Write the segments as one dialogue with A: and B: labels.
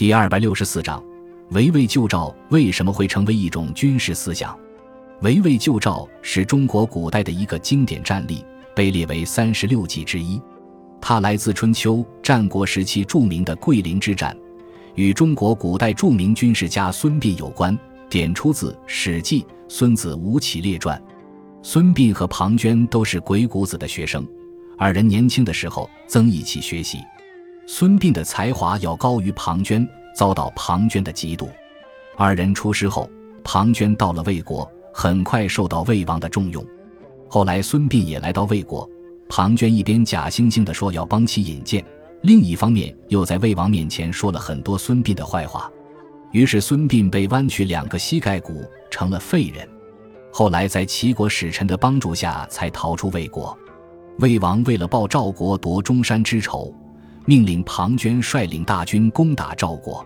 A: 第二百六十四章，围魏救赵为什么会成为一种军事思想？围魏救赵是中国古代的一个经典战例，被列为三十六计之一。它来自春秋战国时期著名的桂林之战，与中国古代著名军事家孙膑有关，典出自《史记·孙子吴起列传》。孙膑和庞涓都是鬼谷子的学生，二人年轻的时候曾一起学习。孙膑的才华要高于庞涓，遭到庞涓的嫉妒。二人出师后，庞涓到了魏国，很快受到魏王的重用。后来孙膑也来到魏国，庞涓一边假惺惺地说要帮其引荐，另一方面又在魏王面前说了很多孙膑的坏话。于是孙膑被弯曲两个膝盖骨，成了废人。后来在齐国使臣的帮助下，才逃出魏国。魏王为了报赵国夺中山之仇。命令庞涓率领大军攻打赵国。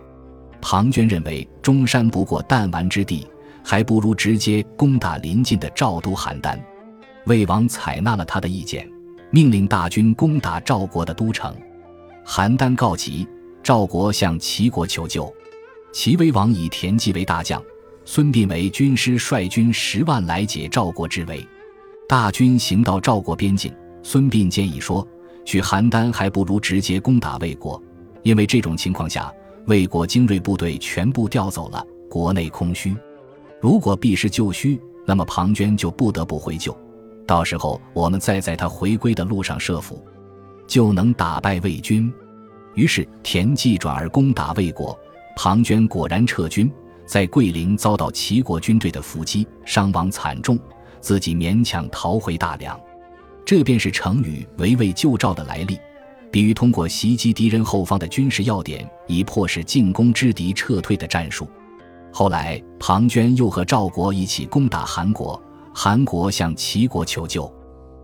A: 庞涓认为中山不过弹丸之地，还不如直接攻打邻近的赵都邯郸。魏王采纳了他的意见，命令大军攻打赵国的都城。邯郸告急，赵国向齐国求救。齐威王以田忌为大将，孙膑为军师，率军十万来解赵国之围。大军行到赵国边境，孙膑建议说。去邯郸还不如直接攻打魏国，因为这种情况下，魏国精锐部队全部调走了，国内空虚。如果避实就虚，那么庞涓就不得不回救，到时候我们再在他回归的路上设伏，就能打败魏军。于是田忌转而攻打魏国，庞涓果然撤军，在桂林遭到齐国军队的伏击，伤亡惨重，自己勉强逃回大梁。这便是成语“围魏救赵”的来历，比喻通过袭击敌人后方的军事要点，以迫使进攻之敌撤退的战术。后来，庞涓又和赵国一起攻打韩国，韩国向齐国求救。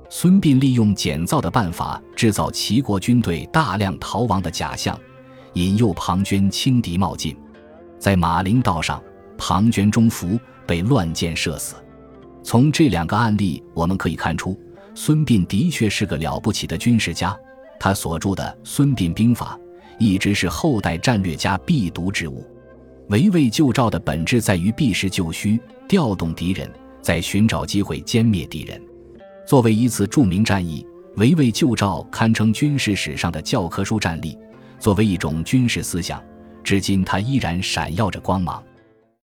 A: 孙膑利用减造的办法，制造齐国军队大量逃亡的假象，引诱庞涓轻敌冒进。在马陵道上，庞涓中伏，被乱箭射死。从这两个案例，我们可以看出。孙膑的确是个了不起的军事家，他所著的《孙膑兵法》一直是后代战略家必读之物。围魏救赵的本质在于避实就虚，调动敌人，在寻找机会歼灭敌人。作为一次著名战役，围魏救赵堪称军事史上的教科书战例。作为一种军事思想，至今它依然闪耀着光芒。